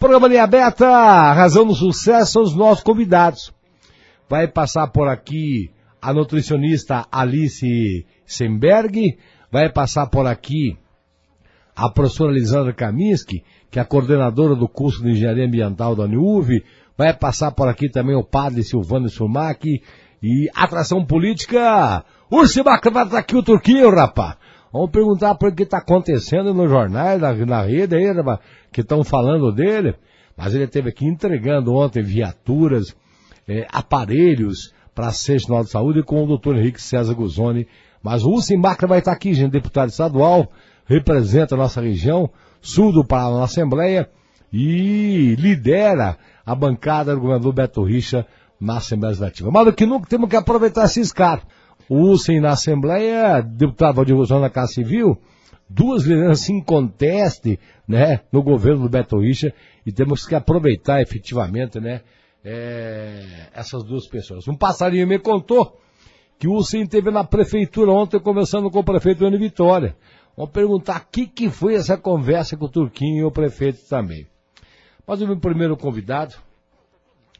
Programa Linha Aberta, razão do sucesso são os nossos convidados. Vai passar por aqui a nutricionista Alice Semberg, vai passar por aqui a professora Lisandra Kaminski, que é a coordenadora do curso de Engenharia Ambiental da UNIUV, vai passar por aqui também o padre Silvano Sumac e atração política, Ursimac vai aqui o Turquinho, rapaz. Vamos perguntar por que está acontecendo nos jornais, na, na rede aí, rapaz, que estão falando dele. Mas ele esteve aqui entregando ontem viaturas, eh, aparelhos para a Nacional de Saúde com o doutor Henrique César Guzoni. Mas o Ursimac vai estar aqui, gente, deputado estadual, representa a nossa região, sul do Paraná na Assembleia e lidera a bancada do governador Beto Richa na Assembleia Legislativa. Mas do que nunca temos que aproveitar esses caras. O USEM na Assembleia, deputado Valdir na Casa Civil, duas lideranças em conteste, né, no governo do Beto Richa, e temos que aproveitar efetivamente, né, é, essas duas pessoas. Um passarinho me contou que o USEM esteve na prefeitura ontem conversando com o prefeito Ana Vitória. Vamos perguntar o que, que foi essa conversa com o Turquinho e o prefeito também. Mas o meu primeiro convidado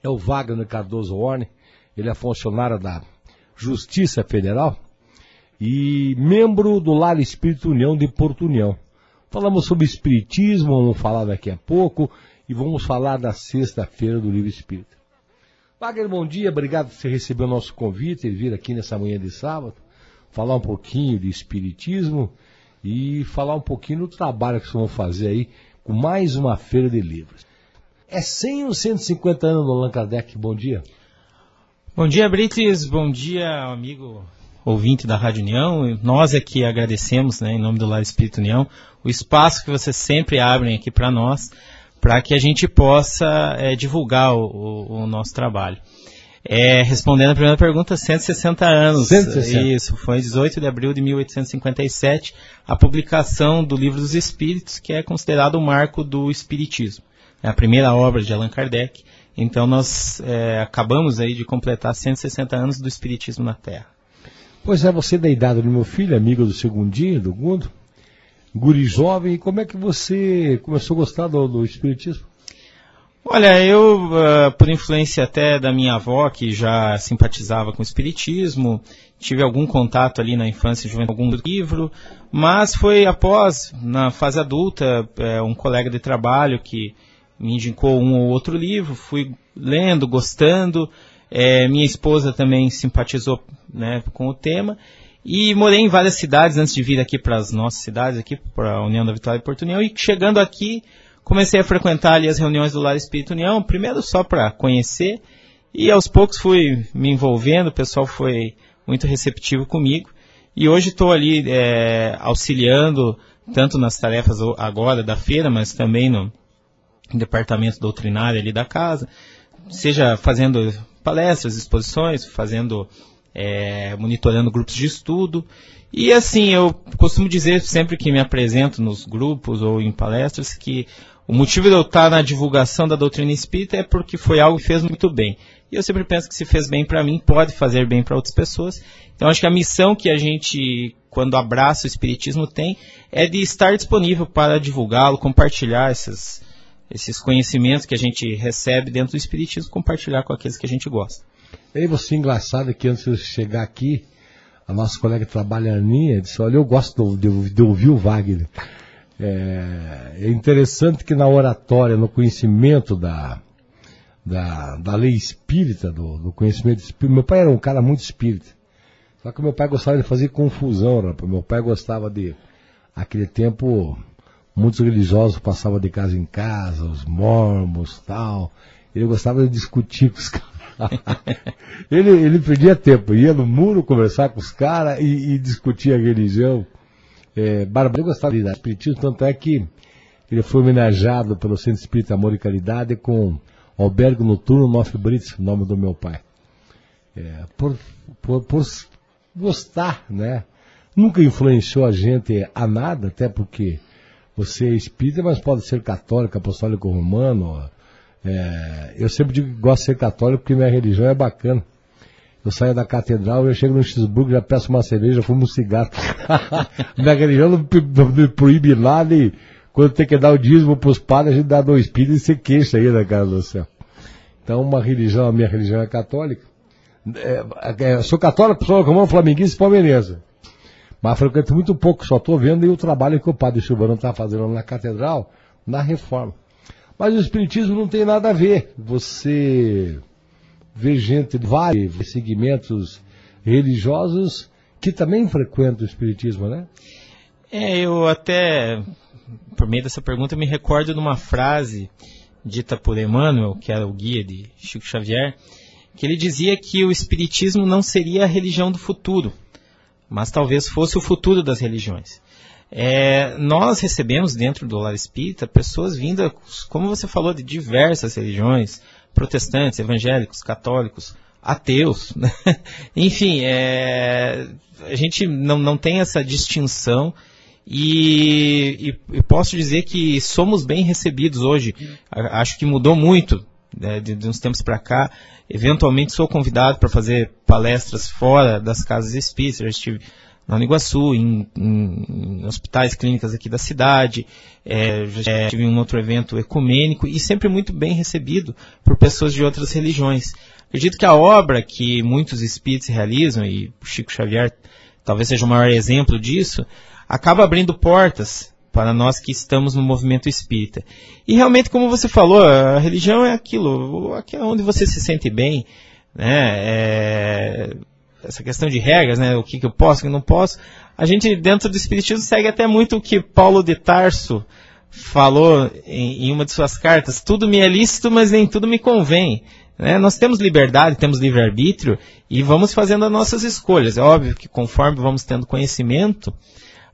é o Wagner Cardoso Orne. Ele é funcionário da Justiça Federal e membro do Lar Espírito União de Porto União. Falamos sobre Espiritismo, vamos falar daqui a pouco, e vamos falar da sexta-feira do Livro Espírita. Wagner, bom dia, obrigado por você receber o nosso convite e vir aqui nessa manhã de sábado, falar um pouquinho de Espiritismo e falar um pouquinho do trabalho que vocês vão fazer aí com mais uma feira de livros. É 100 ou 150 anos no Allan Kardec? Bom dia. Bom dia, Brites. Bom dia, amigo ouvinte da Rádio União. Nós é que agradecemos, né, em nome do Lar Espírito União, o espaço que vocês sempre abrem aqui para nós, para que a gente possa é, divulgar o, o, o nosso trabalho. É, respondendo a primeira pergunta, 160 anos. 160. Isso, foi 18 de abril de 1857, a publicação do Livro dos Espíritos, que é considerado o marco do Espiritismo. É a primeira obra de Allan Kardec. Então nós é, acabamos aí de completar 160 anos do Espiritismo na Terra. Pois é, você da idade do meu filho, amigo do Segundinho, do Gundo, guri jovem, como é que você começou a gostar do, do Espiritismo? Olha, eu, uh, por influência até da minha avó, que já simpatizava com o espiritismo, tive algum contato ali na infância, juventude, algum livro, mas foi após, na fase adulta, uh, um colega de trabalho que me indicou um ou outro livro, fui lendo, gostando, uh, minha esposa também simpatizou né, com o tema, e morei em várias cidades antes de vir aqui para as nossas cidades, aqui para a União da Vitória e Porto União, e chegando aqui, comecei a frequentar ali as reuniões do Lar Espírito União, primeiro só para conhecer, e aos poucos fui me envolvendo, o pessoal foi muito receptivo comigo, e hoje estou ali é, auxiliando, tanto nas tarefas agora da feira, mas também no departamento doutrinário ali da casa, seja fazendo palestras, exposições, fazendo, é, monitorando grupos de estudo, e assim, eu costumo dizer sempre que me apresento nos grupos ou em palestras que o motivo de eu estar na divulgação da doutrina espírita é porque foi algo que fez muito bem. E eu sempre penso que se fez bem para mim, pode fazer bem para outras pessoas. Então acho que a missão que a gente, quando abraça o espiritismo, tem é de estar disponível para divulgá-lo, compartilhar esses, esses conhecimentos que a gente recebe dentro do espiritismo, compartilhar com aqueles que a gente gosta. E aí você engraçado que antes de chegar aqui, a nossa colega trabalha, Aninha, disse, olha, eu gosto de, de, de ouvir o Wagner. É, é, interessante que na oratória, no conhecimento da, da, da lei espírita, do, do, conhecimento espírita, meu pai era um cara muito espírita. Só que meu pai gostava de fazer confusão, rapaz. Meu pai gostava de, aquele tempo, muitos religiosos passavam de casa em casa, os mormons tal. Ele gostava de discutir com os caras. ele, ele perdia tempo, ia no muro conversar com os caras e, e a religião. É, gostava de espiritismo, tanto é que ele foi homenageado pelo Centro Espírita Amor e Caridade com Albergo Noturno Nof Brits, nome do meu pai. É, por, por, por gostar, né? Nunca influenciou a gente a nada, até porque você é espírita, mas pode ser católico, apostólico romano. É, eu sempre digo que gosto de ser católico porque minha religião é bacana. Eu saio da catedral, eu chego no Xburgo, já peço uma cerveja, fumo um cigarro. Minha religião não me proíbe nada e quando tem que dar o dízimo pros padres, a gente dá dois pires e você queixa aí na casa do céu. Então, uma religião, a minha religião é católica. É, é, sou católico, sou como flamenguista e palmeirense. Mas frequento muito pouco, só estou vendo o trabalho que o padre Silvano está fazendo na catedral, na reforma. Mas o Espiritismo não tem nada a ver. Você vê gente de vários segmentos religiosos que também frequentam o Espiritismo, né? É, eu até, por meio dessa pergunta, me recordo de uma frase dita por Emmanuel, que era o guia de Chico Xavier, que ele dizia que o Espiritismo não seria a religião do futuro, mas talvez fosse o futuro das religiões. É, nós recebemos dentro do lar espírita pessoas vindas, como você falou, de diversas religiões, protestantes, evangélicos, católicos, ateus, né? enfim, é, a gente não, não tem essa distinção e, e, e, posso dizer que somos bem recebidos hoje. Acho que mudou muito né, de, de, uns tempos para cá. Eventualmente sou convidado para fazer palestras fora das casas espíritas. Já estive na Uniguaçu, em, em, em, hospitais, clínicas aqui da cidade, é, já tive um outro evento ecumênico e sempre muito bem recebido por pessoas de outras religiões. Acredito que a obra que muitos espíritos realizam, e Chico Xavier talvez seja o maior exemplo disso, acaba abrindo portas para nós que estamos no movimento espírita. E realmente, como você falou, a religião é aquilo, aquilo onde você se sente bem, né? É, essa questão de regras, né? O que, que eu posso, o que eu não posso. A gente, dentro do Espiritismo, segue até muito o que Paulo de Tarso falou em, em uma de suas cartas. Tudo me é lícito, mas nem tudo me convém. Né? Nós temos liberdade, temos livre-arbítrio e vamos fazendo as nossas escolhas. É óbvio que conforme vamos tendo conhecimento,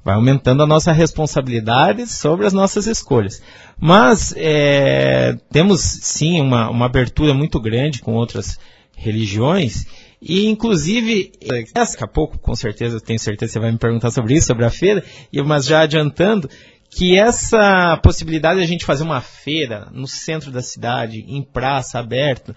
vai aumentando a nossa responsabilidade sobre as nossas escolhas. Mas é, temos sim uma, uma abertura muito grande com outras religiões e inclusive, daqui a pouco, com certeza, tenho certeza que você vai me perguntar sobre isso, sobre a feira, mas já adiantando, que essa possibilidade de a gente fazer uma feira no centro da cidade, em praça, aberto,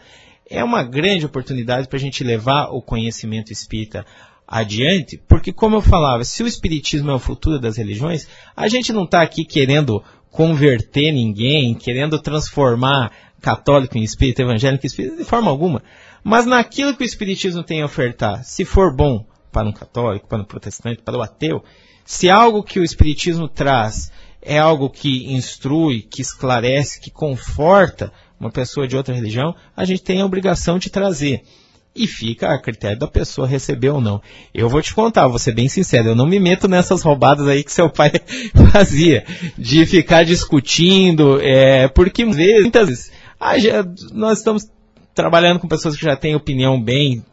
é uma grande oportunidade para a gente levar o conhecimento espírita adiante, porque como eu falava, se o espiritismo é o futuro das religiões, a gente não está aqui querendo converter ninguém, querendo transformar católico em espírito, evangélico em espírito, de forma alguma. Mas naquilo que o espiritismo tem a ofertar, se for bom para um católico, para um protestante, para o ateu, se algo que o espiritismo traz é algo que instrui, que esclarece, que conforta uma pessoa de outra religião, a gente tem a obrigação de trazer e fica a critério da pessoa receber ou não. Eu vou te contar, vou ser bem sincero, eu não me meto nessas roubadas aí que seu pai fazia, de ficar discutindo, é, porque muitas vezes ah, já, nós estamos trabalhando com pessoas que já têm opinião bem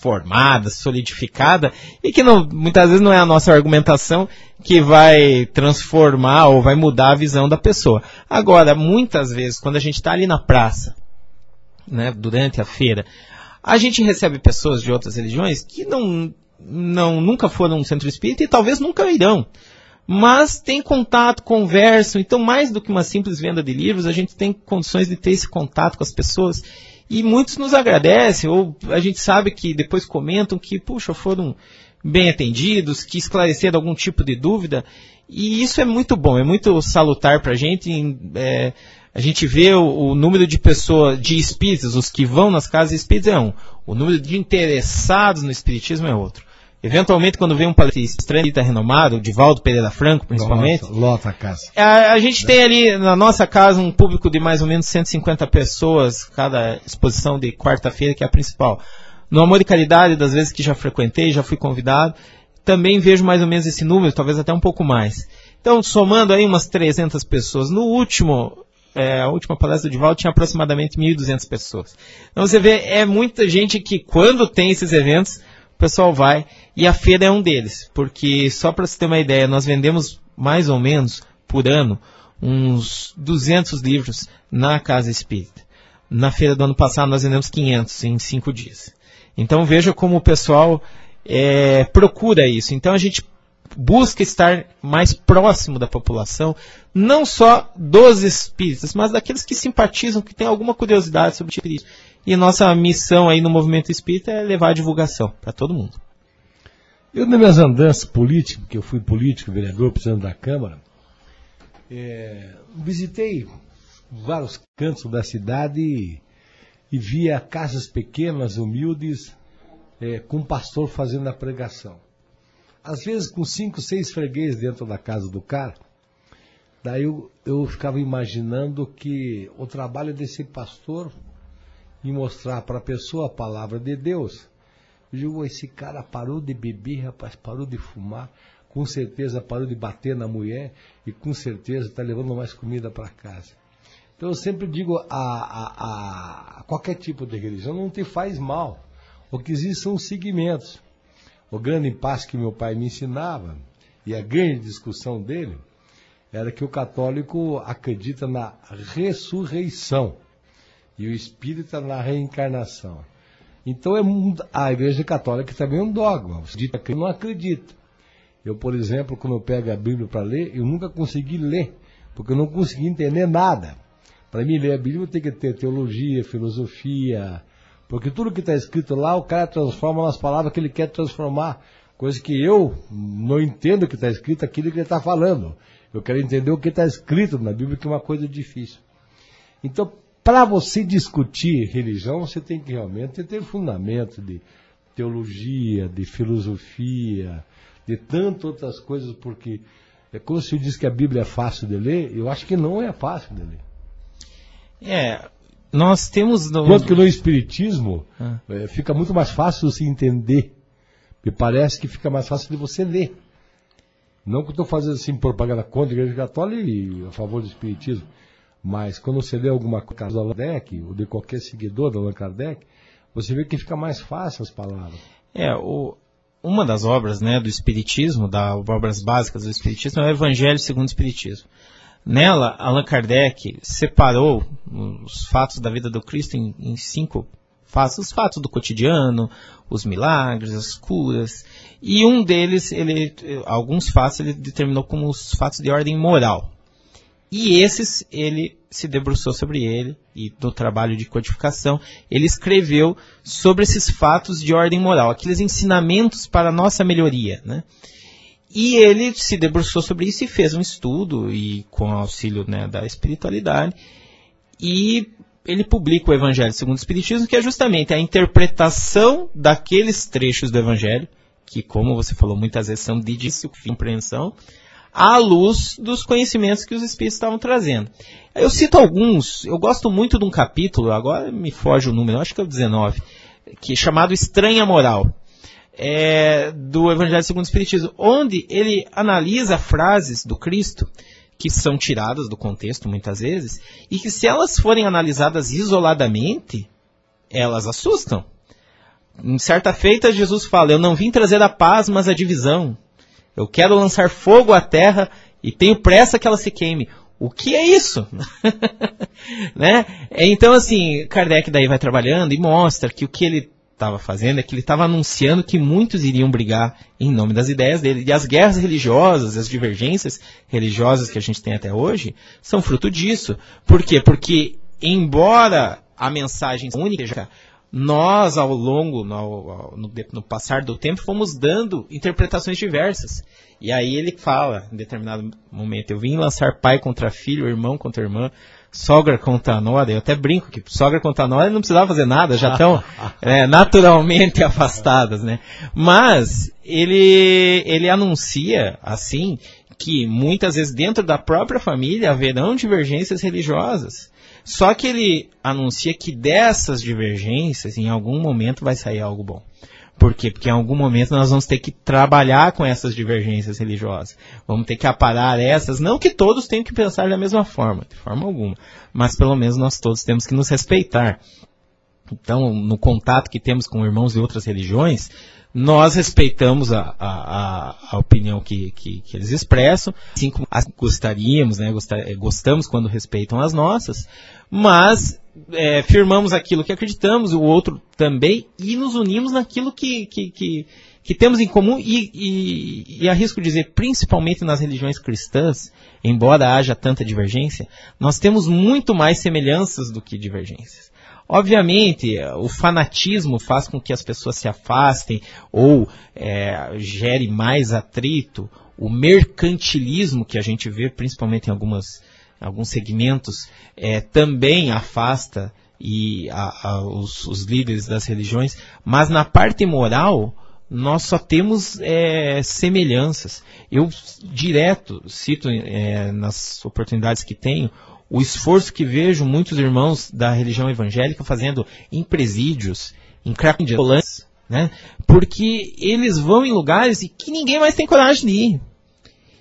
formada, solidificada, e que não, muitas vezes não é a nossa argumentação que vai transformar ou vai mudar a visão da pessoa. Agora, muitas vezes, quando a gente está ali na praça, né, durante a feira, a gente recebe pessoas de outras religiões que não, não nunca foram no centro espírita e talvez nunca irão. Mas tem contato, conversam, então mais do que uma simples venda de livros, a gente tem condições de ter esse contato com as pessoas. E muitos nos agradecem, ou a gente sabe que depois comentam que, puxa, foram bem atendidos, que esclareceram algum tipo de dúvida. E isso é muito bom, é muito salutar para a gente. É, a gente vê o, o, número de pessoas, de espíritas, os que vão nas casas espíritas é um. O número de interessados no espiritismo é outro. Eventualmente, quando vem um palestrante estranho renomado, o Divaldo Pereira Franco, principalmente. Nossa, lota a casa. A, a gente tem ali na nossa casa um público de mais ou menos 150 pessoas, cada exposição de quarta-feira, que é a principal. No Amor e Caridade, das vezes que já frequentei, já fui convidado, também vejo mais ou menos esse número, talvez até um pouco mais. Então, somando aí umas 300 pessoas. No último, é, a última palestra de Val tinha aproximadamente 1.200 pessoas. Então você vê, é muita gente que quando tem esses eventos, o pessoal vai, e a feira é um deles, porque só para você ter uma ideia, nós vendemos mais ou menos por ano uns 200 livros na Casa Espírita. Na feira do ano passado nós vendemos 500 em cinco dias. Então veja como o pessoal é, procura isso. Então a gente busca estar mais próximo da população, não só dos espíritas, mas daqueles que simpatizam, que têm alguma curiosidade sobre o espiritismo. E nossa missão aí no movimento espírita é levar a divulgação para todo mundo. Eu, nas minhas andanças políticas, que eu fui político, vereador, presidente da Câmara, É, visitei vários cantos da cidade e, e via casas pequenas, humildes, é, com um pastor fazendo a pregação. Às vezes com cinco, seis freguês dentro da casa do cara. Daí eu, eu ficava imaginando que o trabalho desse pastor em mostrar para a pessoa a palavra de Deus. Eu digo, esse cara parou de beber, rapaz, parou de fumar, com certeza parou de bater na mulher e com certeza está levando mais comida para casa. Então eu sempre digo a, a, a, qualquer tipo de religião não te faz mal. O que existe são os segmentos. O grande impasse que meu pai me ensinava, e a grande discussão dele, era que o católico acredita na ressurreição e o espírita na reencarnação. Então é a igreja católica também é um dogma. Você diz que não acredita. Eu, por exemplo, quando eu pego a Bíblia para ler, eu nunca consegui ler, porque eu não consegui entender nada. Para mim, ler a Bíblia tem que ter teologia, filosofia, porque tudo que está escrito lá, o cara transforma nas palavras que ele quer transformar. Coisa que eu não entendo o que está escrito, aquilo que ele está falando. Eu quero entender o que está escrito na Bíblia, que é uma coisa difícil. Então, para você discutir religião, você tem que realmente ter fundamento de teologia, de filosofia, de tantas outras coisas, porque é como se diz que a Bíblia é fácil de ler, eu acho que não é fácil de ler. É, nós temos. No... Enquanto que no Espiritismo ah. é, fica muito mais fácil se entender. Me parece que fica mais fácil de você ler. Não que eu estou fazendo assim propaganda contra a Igreja Católica e a favor do Espiritismo, mas quando você lê alguma coisa do Allan Kardec, ou de qualquer seguidor do Allan Kardec, você vê que fica mais fácil as palavras. É, o, uma das obras né, do Espiritismo, das obras básicas do Espiritismo, é o Evangelho segundo o Espiritismo. Nela, Allan Kardec separou os fatos da vida do Cristo em, em cinco fatos, os fatos do cotidiano, os milagres, as curas, e um deles, ele, alguns fatos, ele determinou como os fatos de ordem moral. E esses, ele se debruçou sobre ele, e no trabalho de codificação, ele escreveu sobre esses fatos de ordem moral, aqueles ensinamentos para a nossa melhoria, né? E ele se debruçou sobre isso e fez um estudo, e com auxílio né, da espiritualidade, e ele publica o Evangelho segundo o Espiritismo, que é justamente a interpretação daqueles trechos do Evangelho, que, como você falou, muitas vezes são de difícil compreensão, à luz dos conhecimentos que os Espíritos estavam trazendo. Eu cito alguns, eu gosto muito de um capítulo, agora me foge o número, acho que é o 19, que é chamado Estranha Moral é, do Evangelho segundo o Espiritismo, onde ele analisa frases do Cristo que são tiradas do contexto muitas vezes e que se elas forem analisadas isoladamente, elas assustam. Em certa feita, Jesus fala: Eu não vim trazer a paz, mas a divisão. Eu quero lançar fogo à terra e tenho pressa que ela se queime. O que é isso? né? Então, assim, Kardec daí vai trabalhando e mostra que o que ele estava fazendo é que ele estava anunciando que muitos iriam brigar em nome das ideias dele. E as guerras religiosas, as divergências religiosas que a gente tem até hoje, são fruto disso. Por quê? Porque, embora a mensagem única, nós, ao longo, no, no, no, passar do tempo, fomos dando interpretações diversas. E aí ele fala, em determinado momento, eu vim lançar pai contra filho, irmão contra irmã, sogra contra nora, eu até brinco que sogra contra nora não precisava fazer nada, já estão é, naturalmente afastadas, né? Mas ele, ele anuncia, assim, que muitas vezes dentro da própria família haverão divergências religiosas. Só que ele anuncia que dessas divergências, em algum momento, vai sair algo bom. Por quê? Porque em algum momento nós vamos ter que trabalhar com essas divergências religiosas. Vamos ter que aparar essas. Não que todos tenham que pensar da mesma forma, de forma alguma. Mas pelo menos nós todos temos que nos respeitar. Então, no contato que temos com irmãos de outras religiões, nós respeitamos a, a, a opinião que, que, que, eles expressam, assim como gostaríamos, né, gostamos quando respeitam as nossas, mas é, firmamos aquilo que acreditamos, o outro também, e nos unimos naquilo que, que, que, que temos em comum, e, e, e arrisco dizer, principalmente nas religiões cristãs, embora haja tanta divergência, nós temos muito mais semelhanças do que divergências. Obviamente, o fanatismo faz com que as pessoas se afastem ou é, gere mais atrito o mercantilismo que a gente vê, principalmente em algumas, alguns segmentos, é, também afasta e a, a, os, os, líderes das religiões, mas na parte moral nós só temos é, semelhanças. Eu direto cito é, nas oportunidades que tenho o esforço que vejo muitos irmãos da religião evangélica fazendo em presídios, em cracolândias, né? Porque eles vão em lugares que ninguém mais tem coragem de ir.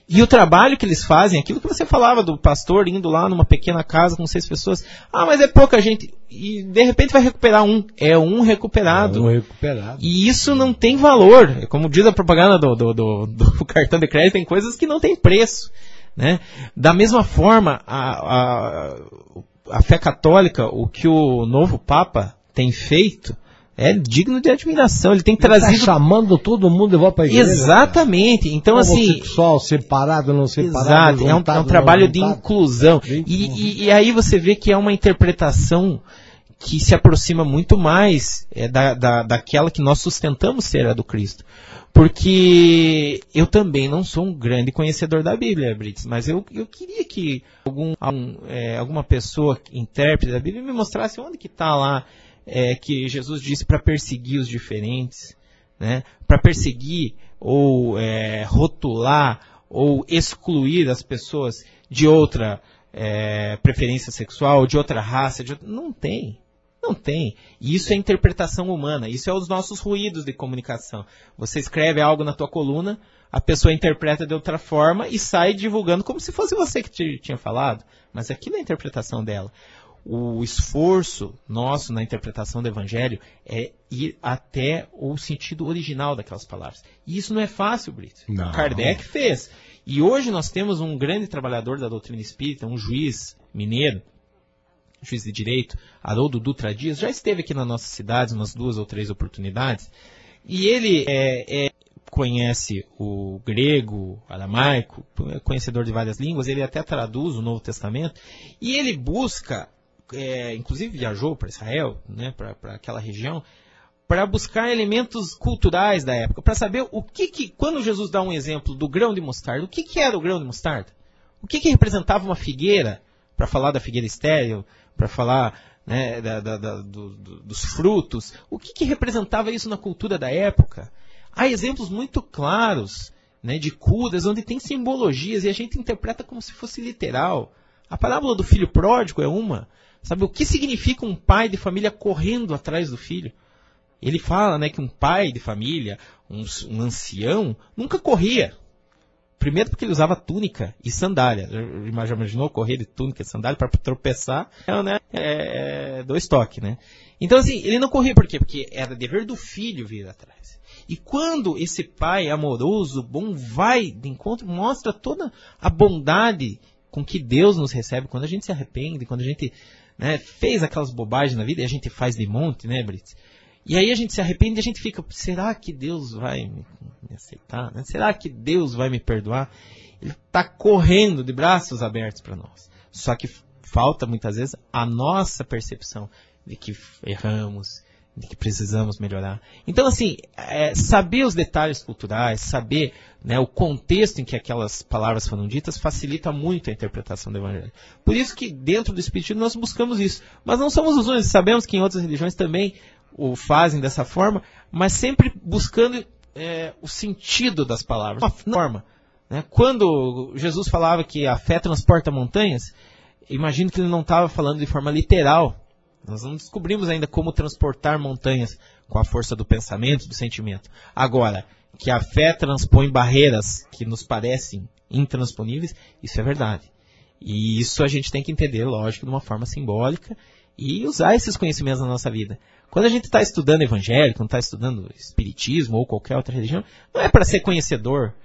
E o trabalho que eles fazem, aquilo que você falava do pastor indo lá numa pequena casa com seis pessoas, ah, mas é pouca gente. E de repente vai recuperar um. É um recuperado. É um recuperado. E isso não tem valor. Como diz a propaganda do, do, do, do cartão de crédito, tem coisas que não tem preço. Né? Da mesma forma, a, a, a fé católica, o que o novo Papa tem feito, é digno de admiração. Ele tem ele tá trazido. Tá chamando todo mundo de volta para a igreja. Exatamente. Cara. Então, assim. Sexual, separado, não separado. Exato. Juntado, é, um, é um trabalho de inclusão. E, e, e, aí você vê que é uma interpretação que se aproxima muito mais é, da, da, daquela que nós sustentamos ser a do Cristo. Porque eu também não sou um grande conhecedor da Bíblia, Brits, mas eu, eu queria que algum, algum é, alguma pessoa intérprete da Bíblia me mostrasse onde que está lá é, que Jesus disse para perseguir os diferentes, né? para perseguir ou é, rotular ou excluir as pessoas de outra é, preferência sexual, de outra raça, de outra... não tem. Não tem. Isso é interpretação humana. Isso é os nossos ruídos de comunicação. Você escreve algo na tua coluna, a pessoa interpreta de outra forma e sai divulgando como se fosse você que te, tinha falado. Mas aquilo é a interpretação dela. O esforço nosso na interpretação do Evangelho é ir até o sentido original daquelas palavras. E isso não é fácil, Brito. Não. Kardec fez. E hoje nós temos um grande trabalhador da doutrina espírita, um juiz mineiro, juiz de direito, Haroldo Dutra Dias, já esteve aqui na nossa cidade umas duas ou três oportunidades. E ele é, é, conhece o grego, aramaico, conhecedor de várias línguas, ele até traduz o Novo Testamento, e ele busca, é, inclusive viajou para Israel, né, para aquela região, para buscar elementos culturais da época, para saber o que, que, quando Jesus dá um exemplo do grão de mostarda, o que, que era o grão de mostarda? O que, que representava uma figueira, para falar da figueira estéril, para falar né, da, da, da, do, do, dos frutos. O que, que, representava isso na cultura da época? Há exemplos muito claros né, de curas onde tem simbologias e a gente interpreta como se fosse literal. A parábola do filho pródigo é uma. Sabe o que significa um pai de família correndo atrás do filho? Ele fala né, que um pai de família, um, um ancião, nunca corria. Primeiro porque ele usava túnica e sandália. Já imaginou correr de túnica e sandália para tropeçar? É, né? É, é, dois toques, né? Então, assim, ele não corria por quê? Porque era dever do filho vir atrás. E quando esse pai amoroso, bom, vai de encontro, mostra toda a bondade com que Deus nos recebe quando a gente se arrepende, quando a gente né, fez aquelas bobagens na vida e a gente faz de monte, né, Brits? E aí a gente se arrepende e a gente fica, será que Deus vai me, aceitar? Né? Será que Deus vai me perdoar? Ele está correndo de braços abertos para nós. Só que falta muitas vezes a nossa percepção de que erramos, de que precisamos melhorar. Então, assim, é, saber os detalhes culturais, saber né, o contexto em que aquelas palavras foram ditas, facilita muito a interpretação do Evangelho. Por isso que dentro do Espiritismo nós buscamos isso. Mas não somos os únicos, sabemos que em outras religiões também o fazem dessa forma, mas sempre buscando é, o sentido das palavras, uma forma. Né? Quando Jesus falava que a fé transporta montanhas, imagino que ele não estava falando de forma literal. Nós não descobrimos ainda como transportar montanhas com a força do pensamento, do sentimento. Agora, que a fé transpõe barreiras que nos parecem intransponíveis, isso é verdade. E isso a gente tem que entender, lógico, de uma forma simbólica e usar esses conhecimentos na nossa vida. Quando a gente está estudando evangélico, quando está estudando espiritismo ou qualquer outra religião, não é para ser conhecedor.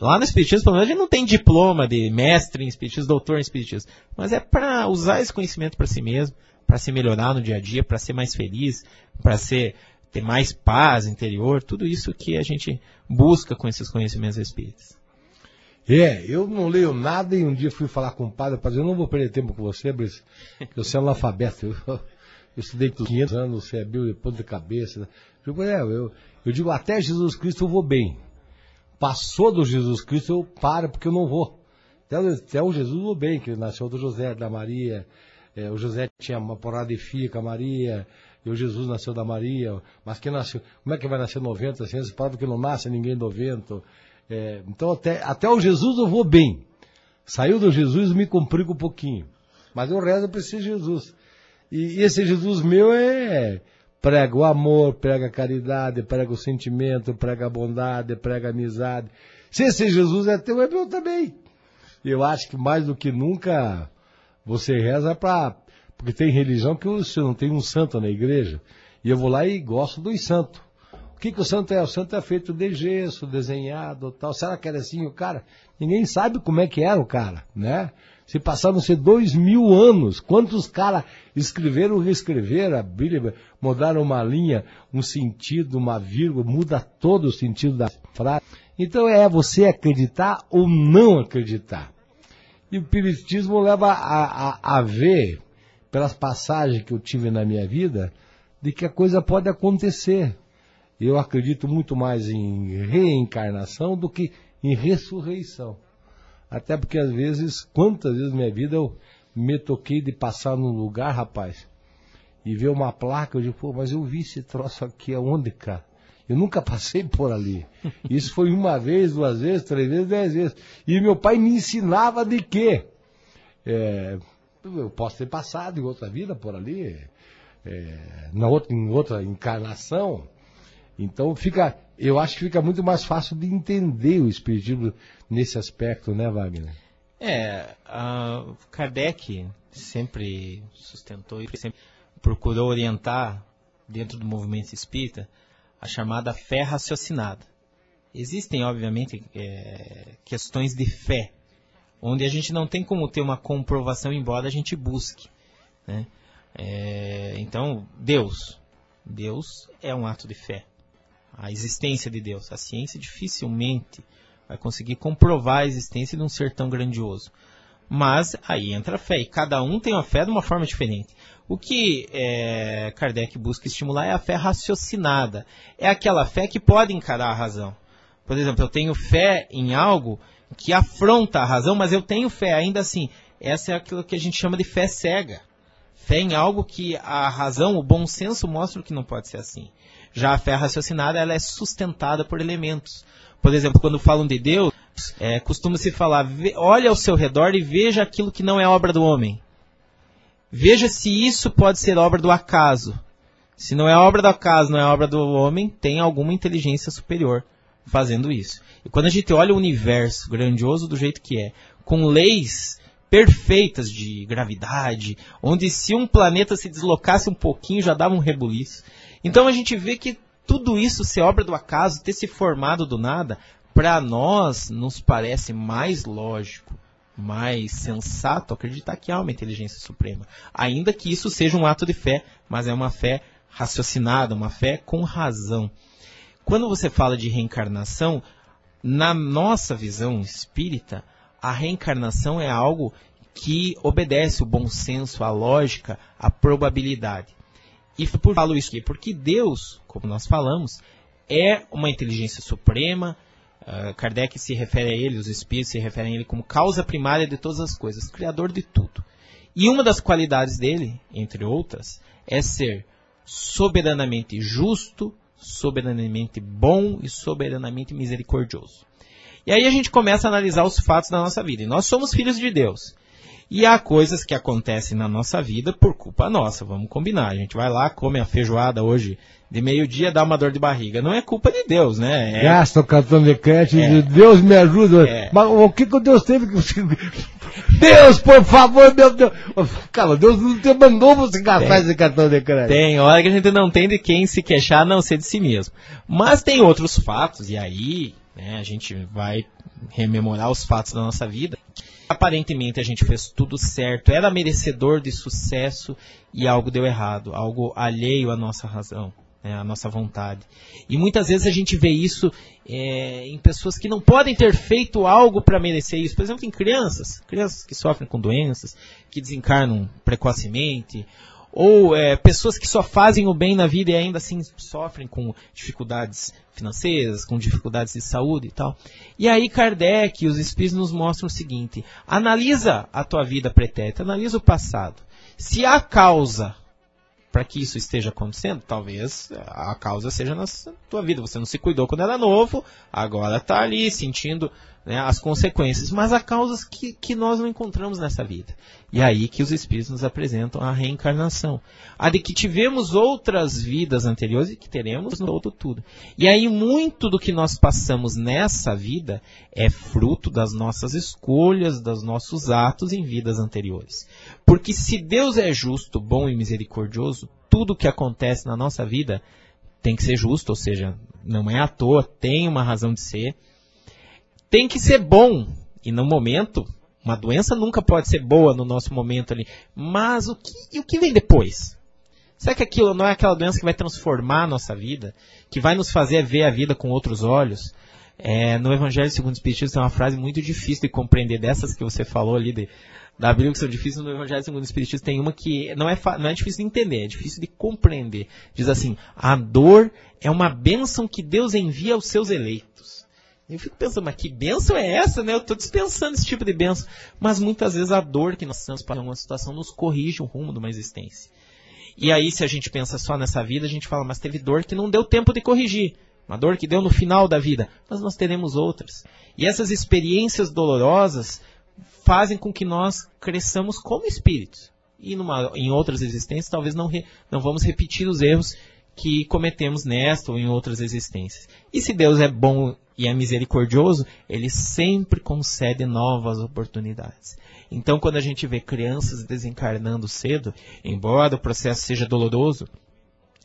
Lá no espiritismo, pelo menos, a gente não tem diploma de mestre em espiritismo, doutor em espiritismo, mas é para usar esse conhecimento para si mesmo, para se melhorar no dia a dia, para ser mais feliz, para ser ter mais paz interior, tudo isso que a gente busca com esses conhecimentos espíritas. É, eu não leio nada e um dia fui falar com o padre dizer, eu não vou perder tempo com você, Brice, é um analfabeto. Eu, eu estudei por 500 anos, você é Bíblia de ponta de cabeça. Né? Eu, é, eu, eu digo, até Jesus Cristo eu vou bem. passou do Jesus Cristo, eu paro porque eu não vou. Até, até o Jesus do bem, que nasceu do José, da Maria. É, o José tinha uma porrada de filha com a Maria. E o Jesus nasceu da Maria. Mas quem nasceu. Como é que vai nascer 90? Assim, você fala que não nasce ninguém do vento. É, então até, até o Jesus eu vou bem. Saiu do Jesus me complica um pouquinho. Mas eu rezo para esse Jesus. E, esse Jesus meu é prega o amor, prega a caridade, prega o sentimento, prega a bondade, prega a amizade. Se esse Jesus é teu, é meu também. Eu acho que mais do que nunca você reza para. Porque tem religião que você não tem um santo na igreja. E eu vou lá e gosto dos santos. O que, que o santo é? O santo é feito de gesso, desenhado tal. Será que era assim o cara? Ninguém sabe como é que era o cara, né? Se passaram-se dois mil anos, quantos caras escreveram, reescreveram a Bíblia, mudaram uma linha, um sentido, uma vírgula, muda todo o sentido da frase. Então é você acreditar ou não acreditar. E o Espiritismo leva a, a, a ver, pelas passagens que eu tive na minha vida, de que a coisa pode acontecer. Eu acredito muito mais em reencarnação do que em ressurreição. Até porque às vezes, quantas vezes na minha vida eu me toquei de passar num lugar, rapaz, e ver uma placa, eu digo, pô, mas eu vi esse troço aqui aonde, cara? Eu nunca passei por ali. Isso foi uma vez, duas vezes, três vezes, dez vezes. E meu pai me ensinava de quê? É, eu posso ter passado em outra vida por ali, é, na outra, em outra encarnação. Então fica, eu acho que fica muito mais fácil de entender o espiritismo nesse aspecto, né, Wagner? É, Kardec sempre sustentou e sempre procurou orientar dentro do movimento espírita a chamada fé raciocinada. Existem, obviamente, é, questões de fé, onde a gente não tem como ter uma comprovação, embora a gente busque. Né? É, então, Deus. Deus é um ato de fé. A existência de Deus. A ciência dificilmente vai conseguir comprovar a existência de um ser tão grandioso. Mas aí entra a fé, e cada um tem a fé de uma forma diferente. O que é, Kardec busca estimular é a fé raciocinada. É aquela fé que pode encarar a razão. Por exemplo, eu tenho fé em algo que afronta a razão, mas eu tenho fé ainda assim. Essa é aquilo que a gente chama de fé cega. Fé em algo que a razão, o bom senso mostra que não pode ser assim. Já a fé raciocinada, ela é sustentada por elementos. Por exemplo, quando falam de Deus, é, costuma-se falar, olha ao seu redor e veja aquilo que não é obra do homem. Veja se isso pode ser obra do acaso. Se não é obra do acaso, não é obra do homem, tem alguma inteligência superior fazendo isso. E quando a gente olha o universo grandioso do jeito que é, com leis perfeitas de gravidade, onde se um planeta se deslocasse um pouquinho já dava um rebuliço. Então a gente vê que tudo isso ser obra do acaso, ter se formado do nada, para nós nos parece mais lógico mais sensato acreditar que há uma inteligência suprema. Ainda que isso seja um ato de fé, mas é uma fé raciocinada, uma fé com razão. Quando você fala de reencarnação, na nossa visão espírita, a reencarnação é algo que obedece o bom senso, a lógica, a probabilidade. E por falo isso aqui, porque Deus, como nós falamos, é uma inteligência suprema, Uh, Kardec se refere a ele, os espíritos se referem a ele como causa primária de todas as coisas, criador de tudo. E uma das qualidades dele, entre outras, é ser soberanamente justo, soberanamente bom e soberanamente misericordioso. E aí a gente começa a analisar os fatos da nossa vida. E nós somos filhos de Deus. E há coisas que acontecem na nossa vida por culpa nossa, vamos combinar. A gente vai lá, come a feijoada hoje de meio-dia, dá uma dor de barriga. Não é culpa de Deus, né? É... Gasta o cartão de crédito, é... Deus me ajuda. É... Mas o que que Deus teve que... Deus, por favor, meu Deus. Cara, Deus não te mandou você gastar tem, esse cartão de crédito. Tem hora que a gente não tem de quem se queixar, a não ser de si mesmo. Mas tem outros fatos, e aí né, a gente vai rememorar os fatos da nossa vida aparentemente a gente fez tudo certo, era merecedor de sucesso e algo deu errado, algo alheio à nossa razão, né, à nossa vontade. E muitas vezes a gente vê isso é, em pessoas que não podem ter feito algo para merecer isso. Por exemplo, em crianças, crianças que sofrem com doenças, que desencarnam precocemente, ou é, pessoas que só fazem o bem na vida e ainda assim sofrem com dificuldades financeiras, com dificuldades de saúde e tal. E aí Kardec e os espíritos nos mostram o seguinte: analisa a tua vida pretérita, analisa o passado. Se há causa para que isso esteja acontecendo, talvez a causa seja na tua vida. Você não se cuidou quando era novo, agora está ali sentindo né, as consequências. Mas há causas que, que nós não encontramos nessa vida. E é aí que os Espíritos nos apresentam a reencarnação. A de que tivemos outras vidas anteriores e que teremos no outro tudo. E aí muito do que nós passamos nessa vida é fruto das nossas escolhas, dos nossos atos em vidas anteriores. Porque se Deus é justo, bom e misericordioso, tudo que acontece na nossa vida tem que ser justo, ou seja, não é à toa, tem uma razão de ser tem que ser bom. E no momento, uma doença nunca pode ser boa no nosso momento ali. Mas o que, o que vem depois? Será que aquilo não é aquela doença que vai transformar a nossa vida? Que vai nos fazer ver a vida com outros olhos? É, no Evangelho segundo o Espiritismo tem uma frase muito difícil de compreender, dessas que você falou ali, de, da Bíblia que são difíceis, no Evangelho segundo o Espiritismo tem uma que não é, não é difícil de entender, é difícil de compreender. Diz assim, a dor é uma bênção que Deus envia aos seus eleitos. Eu fico pensando, mas que benção é essa, né? Eu estou dispensando esse tipo de benção. Mas muitas vezes a dor que nós temos para uma situação nos corrige o rumo de uma existência. E aí, se a gente pensa só nessa vida, a gente fala, mas teve dor que não deu tempo de corrigir. Uma dor que deu no final da vida. Mas nós teremos outras. E essas experiências dolorosas fazem com que nós cresçamos como espíritos. E numa, em outras existências, talvez não, re, não vamos repetir os erros que cometemos nesta ou em outras existências. E se Deus é bom e é misericordioso, ele sempre concede novas oportunidades. Então, quando a gente vê crianças desencarnando cedo, embora o processo seja doloroso,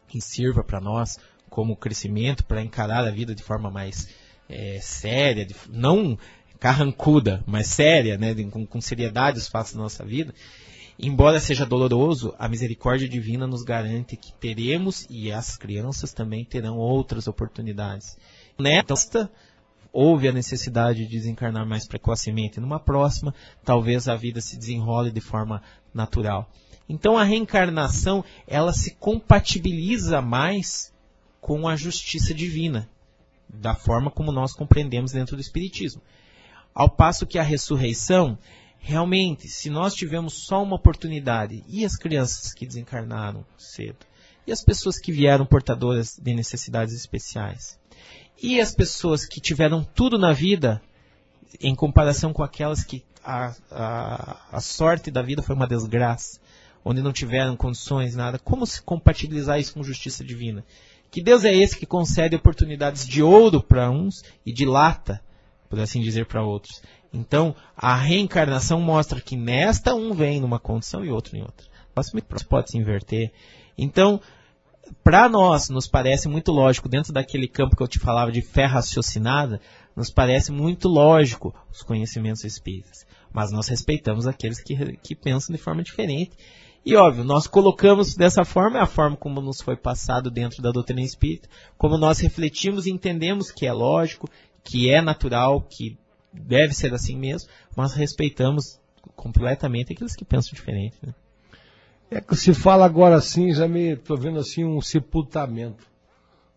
que sirva para nós como crescimento, para encarar a vida de forma mais é, séria, de, não carrancuda, mas séria, né, com, com seriedade os fatos da nossa vida, embora seja doloroso, a misericórdia divina nos garante que teremos, e as crianças também terão outras oportunidades nesta houve a necessidade de desencarnar mais precocemente. Numa próxima, talvez a vida se desenrole de forma natural. Então a reencarnação, ela se compatibiliza mais com a justiça divina, da forma como nós compreendemos dentro do espiritismo. Ao passo que a ressurreição, realmente, se nós tivemos só uma oportunidade, e as crianças que desencarnaram cedo, e as pessoas que vieram portadoras de necessidades especiais, e as pessoas que tiveram tudo na vida, em comparação com aquelas que a, a, a sorte da vida foi uma desgraça, onde não tiveram condições, nada, como se compatibilizar isso com justiça divina? Que Deus é esse que concede oportunidades de ouro para uns e de lata, por assim dizer, para outros. Então, a reencarnação mostra que nesta um vem numa condição e outro em outra. Mas pode se inverter. Então, para nós, nos parece muito lógico, dentro daquele campo que eu te falava de fé raciocinada, nos parece muito lógico os conhecimentos espíritas. Mas nós respeitamos aqueles que, que pensam de forma diferente. E óbvio, nós colocamos dessa forma, é a forma como nos foi passado dentro da doutrina espírita, como nós refletimos e entendemos que é lógico, que é natural, que deve ser assim mesmo, mas respeitamos completamente aqueles que pensam diferente. Né? É que se fala agora assim, já me estou vendo assim um sepultamento.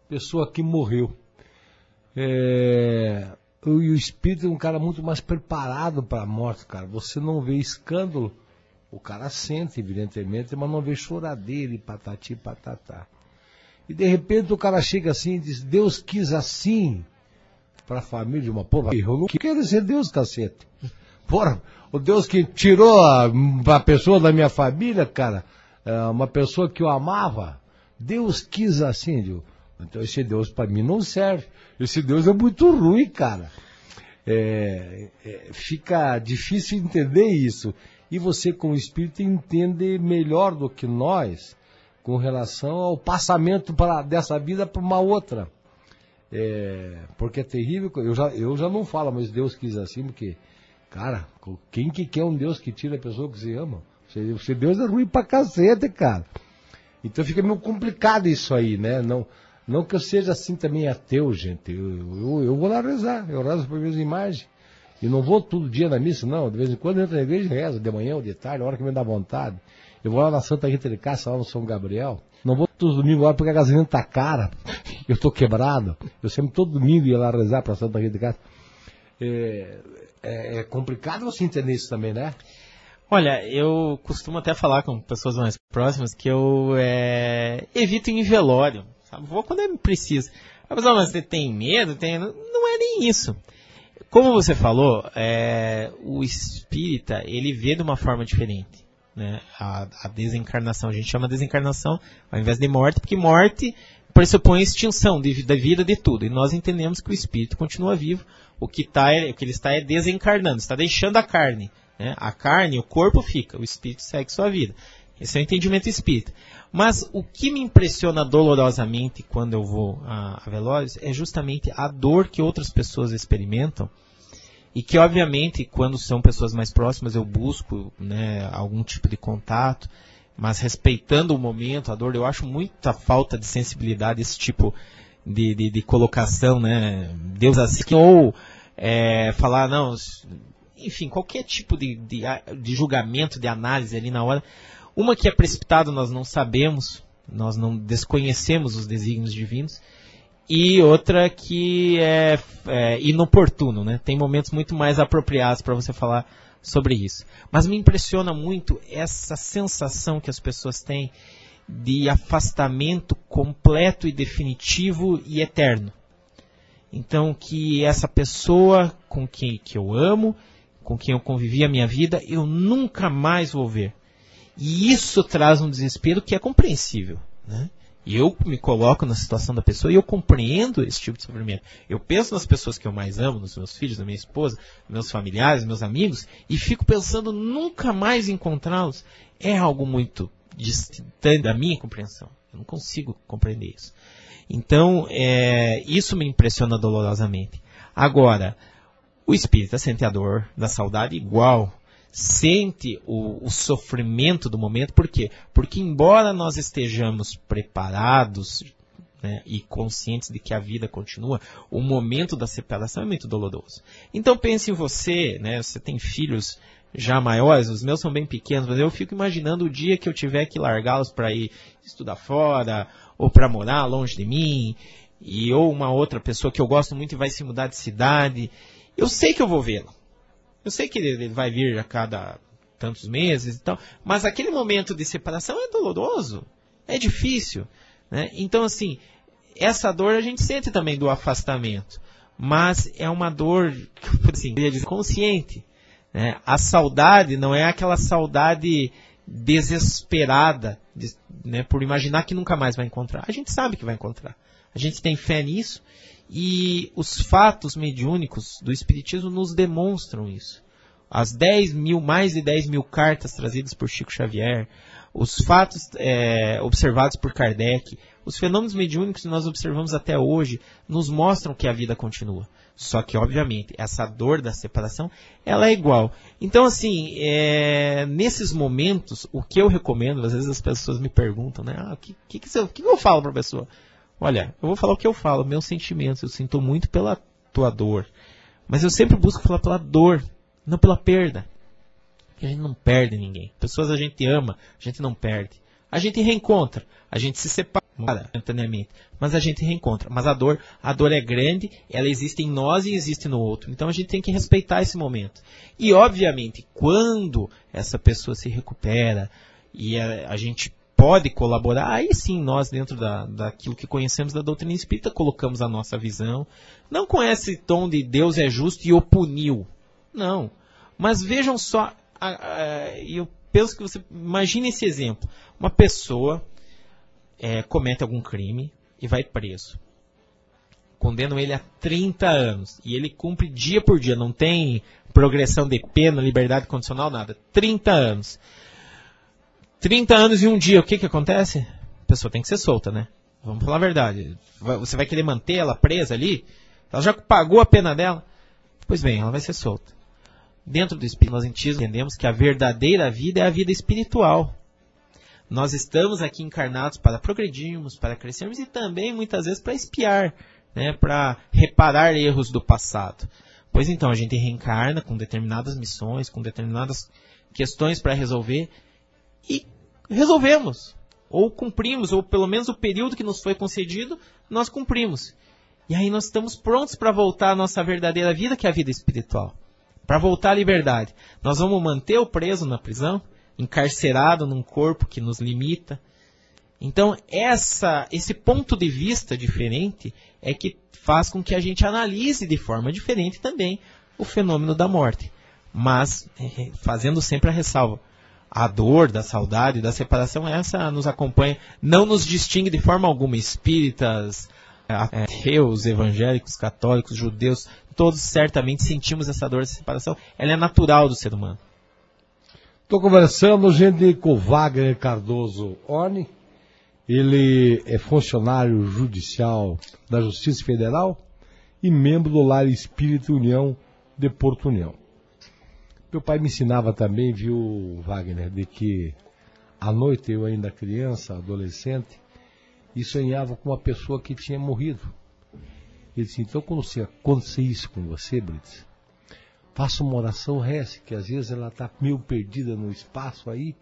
Pessoa que morreu. É, e o espírito é um cara muito mais preparado para a morte, cara. Você não vê escândalo, o cara sente, evidentemente, mas não vê choradeira e patati patatá. E de repente o cara chega assim e diz, Deus quis assim para a família de uma porra. Eu não quero ser Deus, cacete. Porra, o Deus que tirou a, a pessoa da minha família, cara, é, uma pessoa que eu amava, Deus quis assim, viu? Então esse Deus para mim não serve. Esse Deus é muito ruim, cara. É, é, fica difícil entender isso. E você, como espírito, entende melhor do que nós com relação ao passamento pra, dessa vida para uma outra. É, porque é terrível. Eu já, eu já não falo, mas Deus quis assim, porque Cara, quem que quer um Deus que tira a pessoa que se ama? Se Deus é ruim pra cacete, cara. Então fica meio complicado isso aí, né? Não, não que eu seja assim também ateu, gente. Eu, eu, eu vou lá rezar, eu rezo por minhas imagens. E não vou todo dia na missa, não. De vez em quando eu entro na igreja e rezo, de manhã ou de tarde, a hora que me dá vontade. Eu vou lá na Santa Rita de Cássia, lá no São Gabriel. Não vou todos os domingos lá porque a gasolina tá cara. Eu tô quebrado. Eu sempre todo domingo ia lá rezar pra Santa Rita de Cássia. É, é, é complicado você entender isso também, né? Olha, eu costumo até falar com pessoas mais próximas que eu é, evito em velório. Sabe? Vou quando é preciso. A pessoa, mas você tem medo? Tem... Não é nem isso. Como você falou, é, o espírita, ele vê de uma forma diferente. Né? A, a, desencarnação, a gente chama desencarnação ao invés de morte, porque morte pressupõe extinção de, da vida de tudo. E nós entendemos que o espírito continua vivo, o que, tá, é, o que ele está é desencarnando, está deixando a carne. Né? A carne, o corpo fica, o espírito segue sua vida. Esse é o entendimento espírita. Mas o que me impressiona dolorosamente quando eu vou a, a velórios é justamente a dor que outras pessoas experimentam e que, obviamente, quando são pessoas mais próximas, eu busco né, algum tipo de contato, mas respeitando o momento, a dor, eu acho muita falta de sensibilidade esse tipo de, de, de colocação, né? Deus assim, ou é, falar, não, enfim, qualquer tipo de, de, de julgamento, de análise ali na hora. Uma que é precipitado, nós não sabemos, nós não desconhecemos os desígnios divinos, e outra que é, é inoportuno, né? Tem momentos muito mais apropriados para você falar sobre isso. Mas me impressiona muito essa sensação que as pessoas têm de afastamento completo e definitivo e eterno. Então que essa pessoa com quem que eu amo, com quem eu convivi a minha vida, eu nunca mais vou ver. E isso traz um desespero que é compreensível. Né? E eu me coloco na situação da pessoa e eu compreendo esse tipo de sofrimento. Eu penso nas pessoas que eu mais amo, nos meus filhos, na minha esposa, meus familiares, meus amigos, e fico pensando nunca mais encontrá-los. É algo muito distante da minha compreensão. Eu não consigo compreender isso. Então, é, isso me impressiona dolorosamente. Agora, o espírita sente a dor da saudade igual sente o, o, sofrimento do momento, por quê? Porque embora nós estejamos preparados né, e conscientes de que a vida continua, o momento da separação é muito doloroso. Então pense em você, né, você tem filhos já maiores, os meus são bem pequenos, mas eu fico imaginando o dia que eu tiver que largá-los para ir estudar fora, ou para morar longe de mim, e ou uma outra pessoa que eu gosto muito e vai se mudar de cidade. Eu sei que eu vou vê-lo eu sei que ele vai vir a cada tantos meses e tal, mas aquele momento de separação é doloroso, é difícil. Né? Então, assim, essa dor a gente sente também do afastamento, mas é uma dor, assim, dizer, consciente. Né? A saudade não é aquela saudade desesperada de, né, por imaginar que nunca mais vai encontrar. A gente sabe que vai encontrar. A gente tem fé nisso e os fatos mediúnicos do Espiritismo nos demonstram isso. As 10 mil, mais de 10 mil cartas trazidas por Chico Xavier, os fatos é, observados por Kardec, os fenômenos mediúnicos que nós observamos até hoje, nos mostram que a vida continua. Só que, obviamente, essa dor da separação, ela é igual. Então, assim, é, nesses momentos, o que eu recomendo, às vezes as pessoas me perguntam, né? Ah, o que, que, que, que eu falo para a pessoa? Olha, eu vou falar o que eu falo, meus sentimentos. Eu sinto muito pela tua dor. Mas eu sempre busco falar pela dor, não pela perda. Porque a gente não perde ninguém. Pessoas a gente ama, a gente não perde. A gente reencontra, a gente se separa momentaneamente, mas a gente reencontra. Mas a dor, a dor é grande, ela existe em nós e existe no outro. Então a gente tem que respeitar esse momento. E obviamente, quando essa pessoa se recupera e a, a gente pode colaborar, aí sim nós, dentro da, daquilo que conhecemos da doutrina espírita, colocamos a nossa visão. Não com esse tom de Deus é justo e o puniu. Não. Mas vejam só, eu penso que você. Imagine esse exemplo. Uma pessoa é, comete algum crime e vai preso. Condenam ele a 30 anos. E ele cumpre dia por dia. Não tem progressão de pena, liberdade condicional, nada. 30 anos. 30 anos e um dia, o que, que acontece? A pessoa tem que ser solta, né? Vamos falar a verdade. Você vai querer manter ela presa ali? Ela já pagou a pena dela? Pois bem, ela vai ser solta. Dentro do Espírito, nós entendemos que a verdadeira vida é a vida espiritual. Nós estamos aqui encarnados para progredirmos, para crescermos e também, muitas vezes, para espiar, né? para reparar erros do passado. Pois então, a gente reencarna com determinadas missões, com determinadas questões para resolver e resolvemos. Ou cumprimos, ou pelo menos o período que nos foi concedido, nós cumprimos. E aí nós estamos prontos para voltar à nossa verdadeira vida, que é a vida espiritual. Para voltar à liberdade. Nós vamos manter o preso na prisão, encarcerado num corpo que nos limita. Então, essa, esse ponto de vista diferente é que faz com que a gente analise de forma diferente também o fenômeno da morte. Mas, eh, fazendo sempre a ressalva, a dor da saudade, da separação, essa nos acompanha, não nos distingue de forma alguma espíritas, ateus, evangélicos, católicos, judeus, todos certamente sentimos essa dor, essa separação. Ela é natural do ser humano. Estou conversando, gente, com Wagner Cardoso Orne. Ele é funcionário judicial da Justiça Federal e membro do Lar Espírito União de Porto União. Meu pai me ensinava também, viu, Wagner, de que à noite eu ainda criança, adolescente, e sonhava com uma pessoa que tinha morrido. Ele disse, então quando você acontecer isso com você, Brits, faça uma oração, reze, que às vezes ela está meio perdida no espaço aí,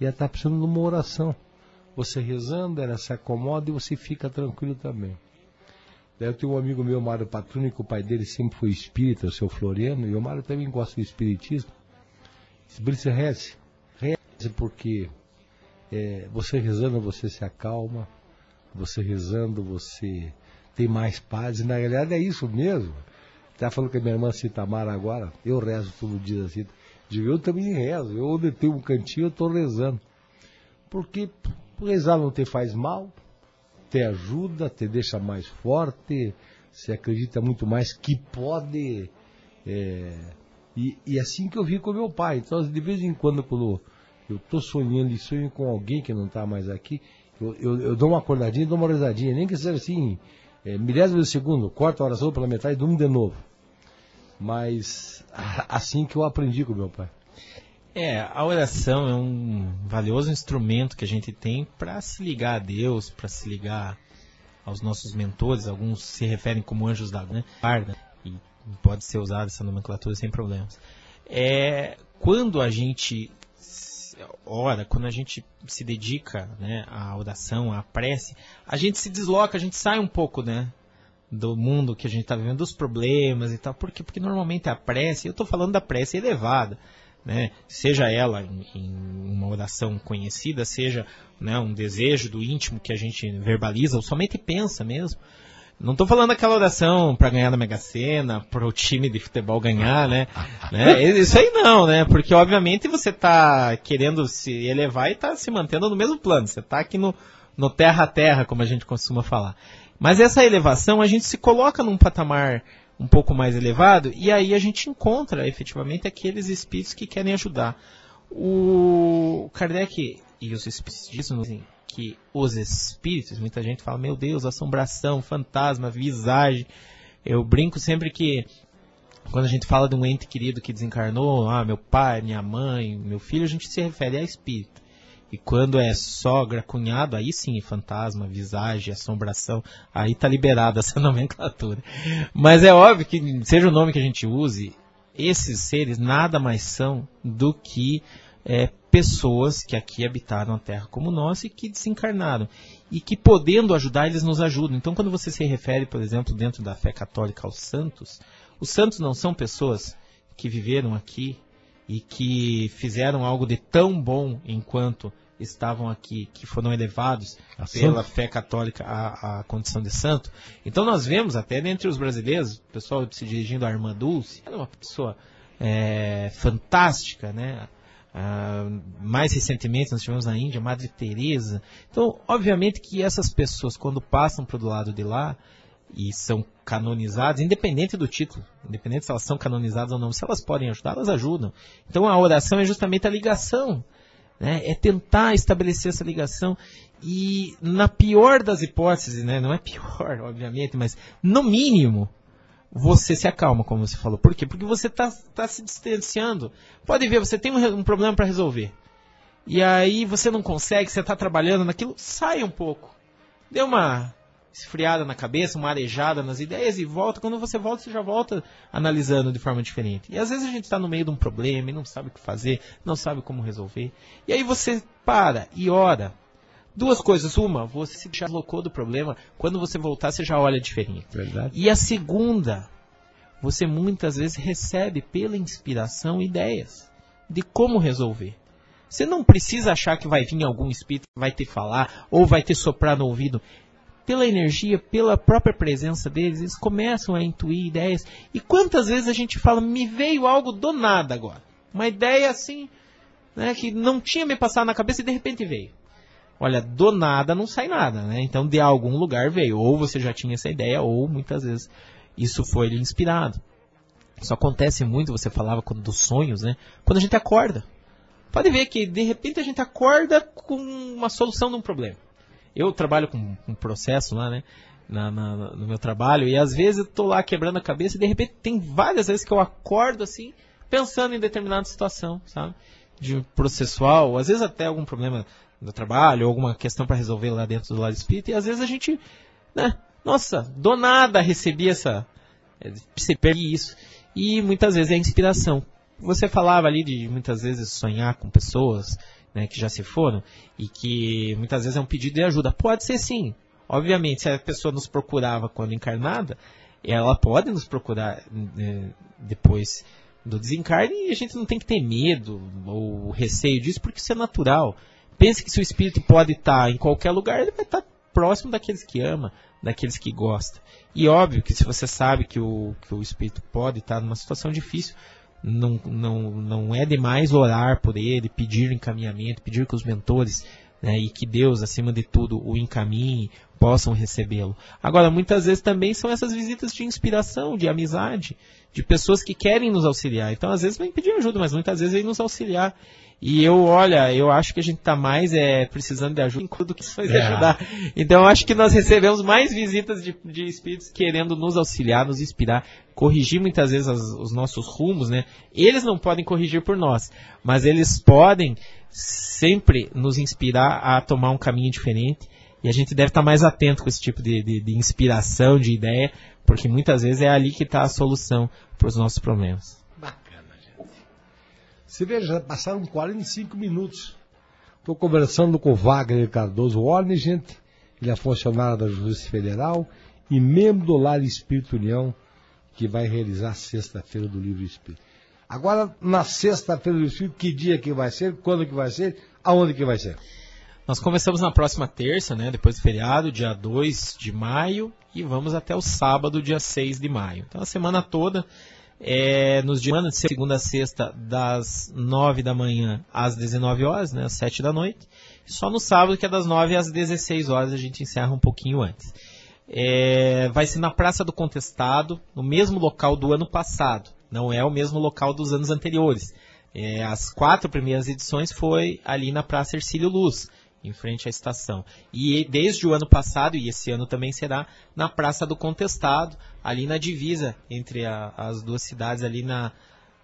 e ela está precisando de uma oração. Você rezando, ela se acomoda e você fica tranquilo também. Daí eu tenho um amigo meu, Mário Patruni, que o pai dele sempre foi espírita, o seu Floriano, e o Mário também gosta do espiritismo. Brits, reze, reze porque é, você rezando você se acalma, você rezando, você tem mais paz. E na realidade é isso mesmo. Está falando com a minha irmã Citamara agora, eu rezo todo dia assim. Eu também rezo. Eu onde tenho um cantinho, eu estou rezando. Porque rezar não te faz mal, te ajuda, te deixa mais forte, você acredita muito mais que pode. É, e, e assim que eu vi com meu pai. Então, de vez em quando, quando eu estou sonhando e sonho com alguém que não está mais aqui, eu, eu, eu, dou uma acordadinha dou uma rezadinha, nem que seja assim, é, milésimo de segundo, corto a oração pela metade e durmo de novo. Mas assim que eu aprendi com meu pai. É, a oração é um valioso instrumento que a gente tem para se ligar a Deus, para se ligar aos nossos mentores. Alguns se referem como anjos da guarda, e pode ser usada essa nomenclatura sem problemas. É, quando a gente ora, quando a gente se dedica né, à oração, à prece, a gente se desloca, a gente sai um pouco né, do mundo que a gente está vivendo, dos problemas e tal. Por quê? Porque normalmente a prece, eu estou falando da prece elevada, né, seja ela em, em, uma oração conhecida, seja né, um desejo do íntimo que a gente verbaliza ou somente pensa mesmo. Não estou falando aquela oração para ganhar na Mega Sena, para o time de futebol ganhar, né? né? Isso aí não, né? Porque obviamente você está querendo se elevar e está se mantendo no mesmo plano. Você está aqui no, no terra a terra, como a gente costuma falar. Mas essa elevação, a gente se coloca num patamar um pouco mais elevado e aí a gente encontra efetivamente aqueles espíritos que querem ajudar. O Kardec e os espíritos dizem que os espíritos, muita gente fala, meu Deus, assombração, fantasma, visagem. Eu brinco sempre que quando a gente fala de um ente querido que desencarnou, ah, meu pai, minha mãe, meu filho, a gente se refere a espírito. E quando é sogra, cunhado, aí sim, fantasma, visagem, assombração, aí tá liberada essa nomenclatura. Mas é óbvio que, seja o nome que a gente use, esses seres nada mais são do que é, pessoas que aqui habitaram a Terra como nós e que desencarnaram. E que podendo ajudar, eles nos ajudam. Então, quando você se refere, por exemplo, dentro da fé católica aos santos, os santos não são pessoas que viveram aqui e que fizeram algo de tão bom enquanto estavam aqui, que foram elevados a pela santo. fé católica à, à, condição de santo. Então nós vemos até dentre os brasileiros, o pessoal se dirigindo à Irmã Dulce, ela é uma pessoa é, fantástica, né? Uh, mais recentemente nós tivemos na Índia Madre Teresa. Então, obviamente que essas pessoas, quando passam para o lado de lá e são canonizadas, independente do título, independente se elas são canonizadas ou não, se elas podem ajudar, elas ajudam. Então, a oração é justamente a ligação, né? é tentar estabelecer essa ligação e, na pior das hipóteses, né? não é pior, obviamente, mas no mínimo, você se acalma, como você falou. Por quê? Porque você está tá se distanciando. Pode ver, você tem um, um problema para resolver. E aí você não consegue, você está trabalhando naquilo, sai um pouco. Dê uma esfriada na cabeça, uma arejada nas ideias e volta. Quando você volta, você já volta analisando de forma diferente. E às vezes a gente está no meio de um problema e não sabe o que fazer, não sabe como resolver. E aí você para e ora. Duas coisas. Uma, você se deslocou do problema. Quando você voltar, você já olha diferente. Verdade. E a segunda, você muitas vezes recebe pela inspiração ideias de como resolver. Você não precisa achar que vai vir algum espírito que vai te falar ou vai te soprar no ouvido. Pela energia, pela própria presença deles, eles começam a intuir ideias. E quantas vezes a gente fala, me veio algo do nada agora. Uma ideia assim, né, que não tinha me passado na cabeça e de repente veio. Olha, do nada não sai nada, né? Então de algum lugar veio. Ou você já tinha essa ideia, ou muitas vezes isso foi lhe inspirado. Isso acontece muito, você falava dos sonhos, né? Quando a gente acorda. Pode ver que de repente a gente acorda com uma solução de um problema. Eu trabalho com um processo lá, né? Na, na, no meu trabalho, e às vezes eu tô lá quebrando a cabeça e de repente tem várias vezes que eu acordo assim, pensando em determinada situação, sabe? De processual, às vezes até algum problema do trabalho, alguma questão para resolver lá dentro do lado espírita, e às vezes a gente, né? Nossa, do nada recebi essa. Percebi isso. E muitas vezes é inspiração. Você falava ali de muitas vezes sonhar com pessoas né, que já se foram e que muitas vezes é um pedido de ajuda. Pode ser sim. Obviamente, se a pessoa nos procurava quando encarnada, ela pode nos procurar né, depois do desencarne e a gente não tem que ter medo ou receio disso, porque isso é natural. Pense que se o espírito pode estar em qualquer lugar, ele vai estar próximo daqueles que ama, daqueles que gosta. E óbvio que se você sabe que o, que o espírito pode estar numa situação difícil, não, não, não é demais orar por ele, pedir encaminhamento, pedir que os mentores né, e que Deus, acima de tudo, o encaminhe, possam recebê-lo. Agora, muitas vezes também são essas visitas de inspiração, de amizade, de pessoas que querem nos auxiliar. Então, às vezes, vem pedir ajuda, mas muitas vezes vem nos auxiliar. E eu, olha, eu acho que a gente está mais é, precisando de ajuda do que isso é. ajudar. Então, eu acho que nós recebemos mais visitas de, de espíritos querendo nos auxiliar, nos inspirar, corrigir muitas vezes as, os nossos rumos, né? Eles não podem corrigir por nós, mas eles podem sempre nos inspirar a tomar um caminho diferente. E a gente deve estar mais atento com esse tipo de, de, de inspiração, de ideia, porque muitas vezes é ali que está a solução para os nossos problemas. Bacana, gente. Você veja, já passaram 45 minutos. Estou conversando com o Wagner Cardoso Warner, gente. Ele é funcionário da Justiça Federal e membro do Lar Espírito União, que vai realizar sexta-feira do Livro Espírito. Agora, na sexta-feira do Espírito, que dia que vai ser, quando que vai ser, aonde que vai ser? Nós começamos na próxima terça, né, depois do feriado, dia 2 de maio, e vamos até o sábado, dia 6 de maio. Então, a semana toda, é, nos dias de segunda a sexta, das 9 da manhã às 19 horas, né, às 7 da noite. Só no sábado, que é das 9 às 16 horas, a gente encerra um pouquinho antes. É, vai ser na Praça do Contestado, no mesmo local do ano passado. Não é o mesmo local dos anos anteriores. É, as quatro primeiras edições foi ali na Praça Ercílio Luz em frente à estação. E desde o ano passado, e esse ano também será, na Praça do Contestado, ali na divisa entre a, as duas cidades, ali na.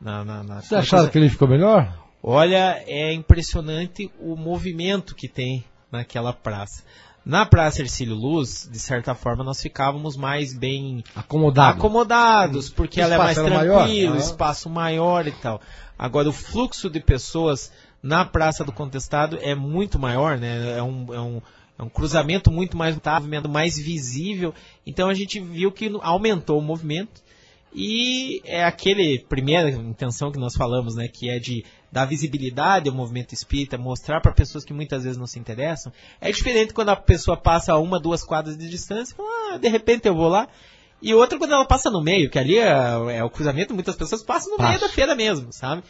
na, na, na Você acharam que ele ficou melhor? Olha, é impressionante o movimento que tem naquela praça. Na Praça Ercílio Luz, de certa forma, nós ficávamos mais bem Acomodado. acomodados, porque ela é mais tranquila, espaço maior e tal. Agora, o fluxo de pessoas na Praça do Contestado é muito maior, né? É um, é um, é um cruzamento muito mais movimento mais visível. Então a gente viu que aumentou o movimento. E é aquele primeira intenção que nós falamos, né, que é de dar visibilidade ao movimento espírita, mostrar para pessoas que muitas vezes não se interessam. É diferente quando a pessoa passa a uma, duas quadras de distância, e fala, ah, de repente eu vou lá. E outra quando ela passa no meio, que ali é, é o cruzamento, muitas pessoas passam no meio da feira mesmo, sabe?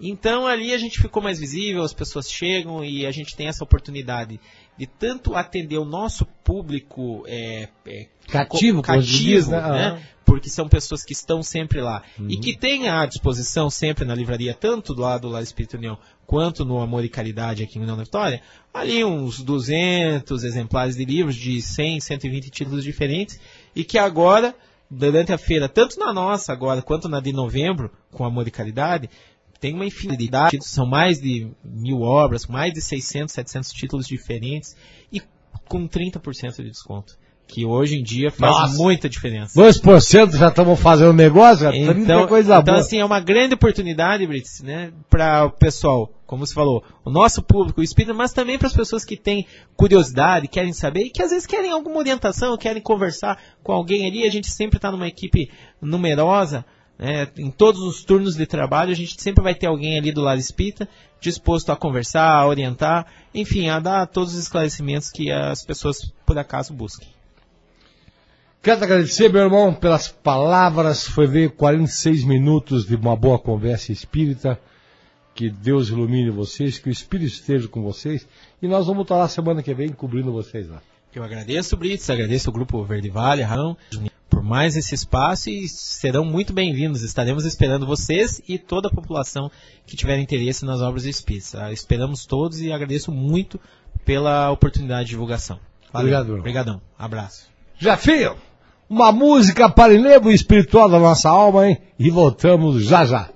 Então ali a gente ficou mais visível, as pessoas chegam e a gente tem essa oportunidade de tanto atender o nosso público é, é, cativo, cativo né? né? porque são pessoas que estão sempre lá uhum. e que têm à disposição sempre na livraria, tanto do lado do Espírito União quanto no Amor e Caridade aqui em União da Vitória, ali uns 200 exemplares de livros de 100, 120 títulos diferentes e que agora durante a feira, tanto na nossa agora quanto na de novembro, com Amor e Caridade, tem uma infinidade, são mais de mil obras, mais de 600, 700 títulos diferentes e com 30% de desconto. que hoje em dia faz Nossa. muita diferença. 2% já estamos fazendo negócio, Então, coisa então boa. assim, é uma grande oportunidade, Brits, né, para o pessoal, como você falou, o nosso público, o espírito, mas também para as pessoas que têm curiosidade, querem saber e que às vezes querem alguma orientação, querem conversar com alguém ali. A gente sempre está numa equipe numerosa, né, em todos os turnos de trabalho, a gente sempre vai ter alguém ali do lado espírita disposto a conversar, a orientar, enfim, a dar todos os esclarecimentos que as pessoas por acaso busquem. Quero te agradecer, meu irmão, pelas palavras. Foi ver 46 minutos de uma boa conversa espírita. Que Deus ilumine vocês, que o Espírito esteja com vocês. E nós vamos estar lá semana que vem cobrindo vocês lá. Eu agradeço, Brits, agradeço o Grupo Verde Vale, Rão, por mais esse espaço e serão muito bem-vindos. Estaremos esperando vocês e toda a população que tiver interesse nas obras espíritas. Ah, Esperamos todos e agradeço muito pela oportunidade de divulgação. Obrigado, irmão. Obrigadão. Abraço. Jafio, uma música para enlevo espiritual da nossa alma, hein? E voltamos já já.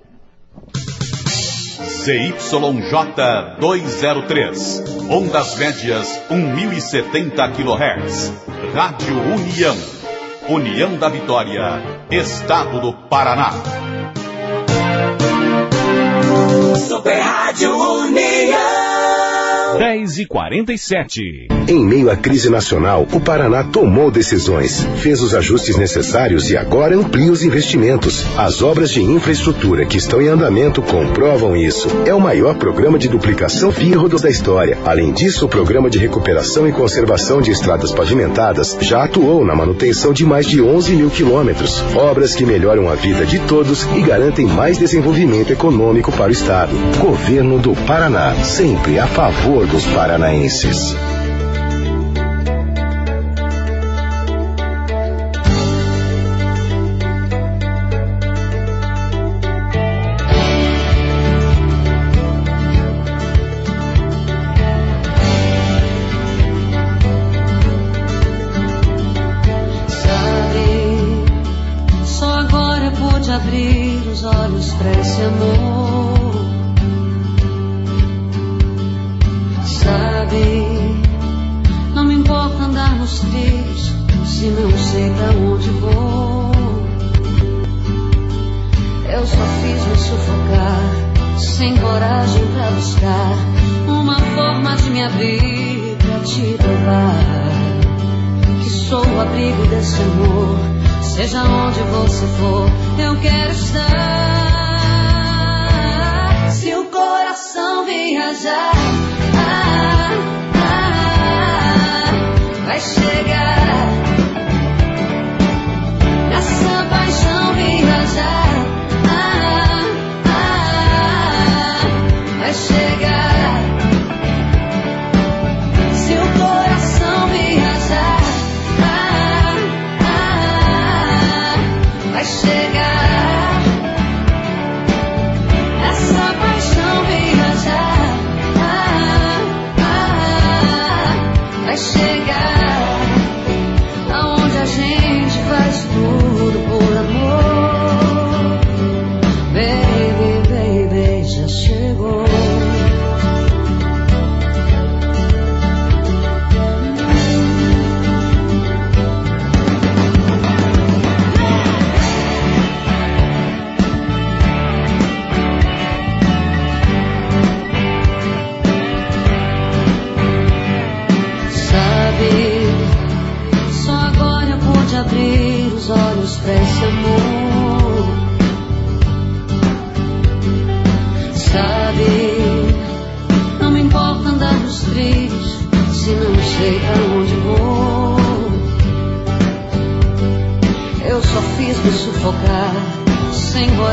ZYJ 203. Ondas médias 1070 kHz. Rádio União. União da Vitória. Estado do Paraná. Super Rádio União. 10 e 47. Em meio à crise nacional, o Paraná tomou decisões, fez os ajustes necessários e agora amplia os investimentos. As obras de infraestrutura que estão em andamento comprovam isso. É o maior programa de duplicação via rodos da história. Além disso, o programa de recuperação e conservação de estradas pavimentadas já atuou na manutenção de mais de 11 mil quilômetros. Obras que melhoram a vida de todos e garantem mais desenvolvimento econômico para o Estado. Governo do Paraná, sempre a favor dos paranaenses. Seja onde você for, eu quero estar. Se o coração viajar, ah, ah, vai chegar. Essa paixão viajar, ah, ah, vai chegar.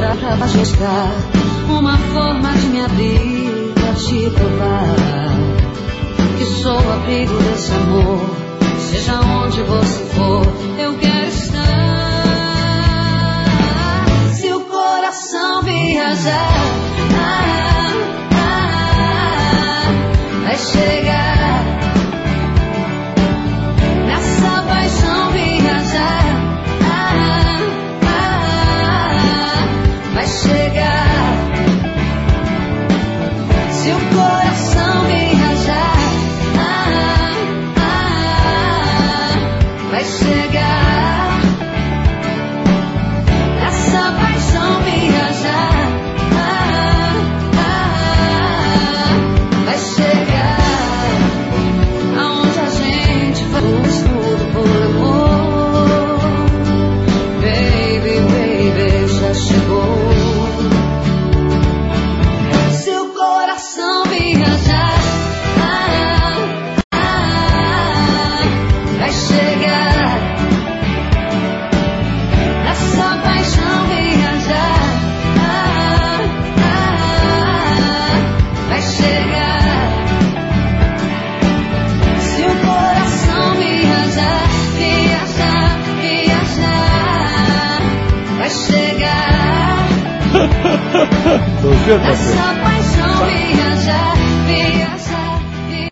Hora pra. Uma forma de me abrir pra te provar que sou o abrigo desse amor. Seja onde você chegar. Não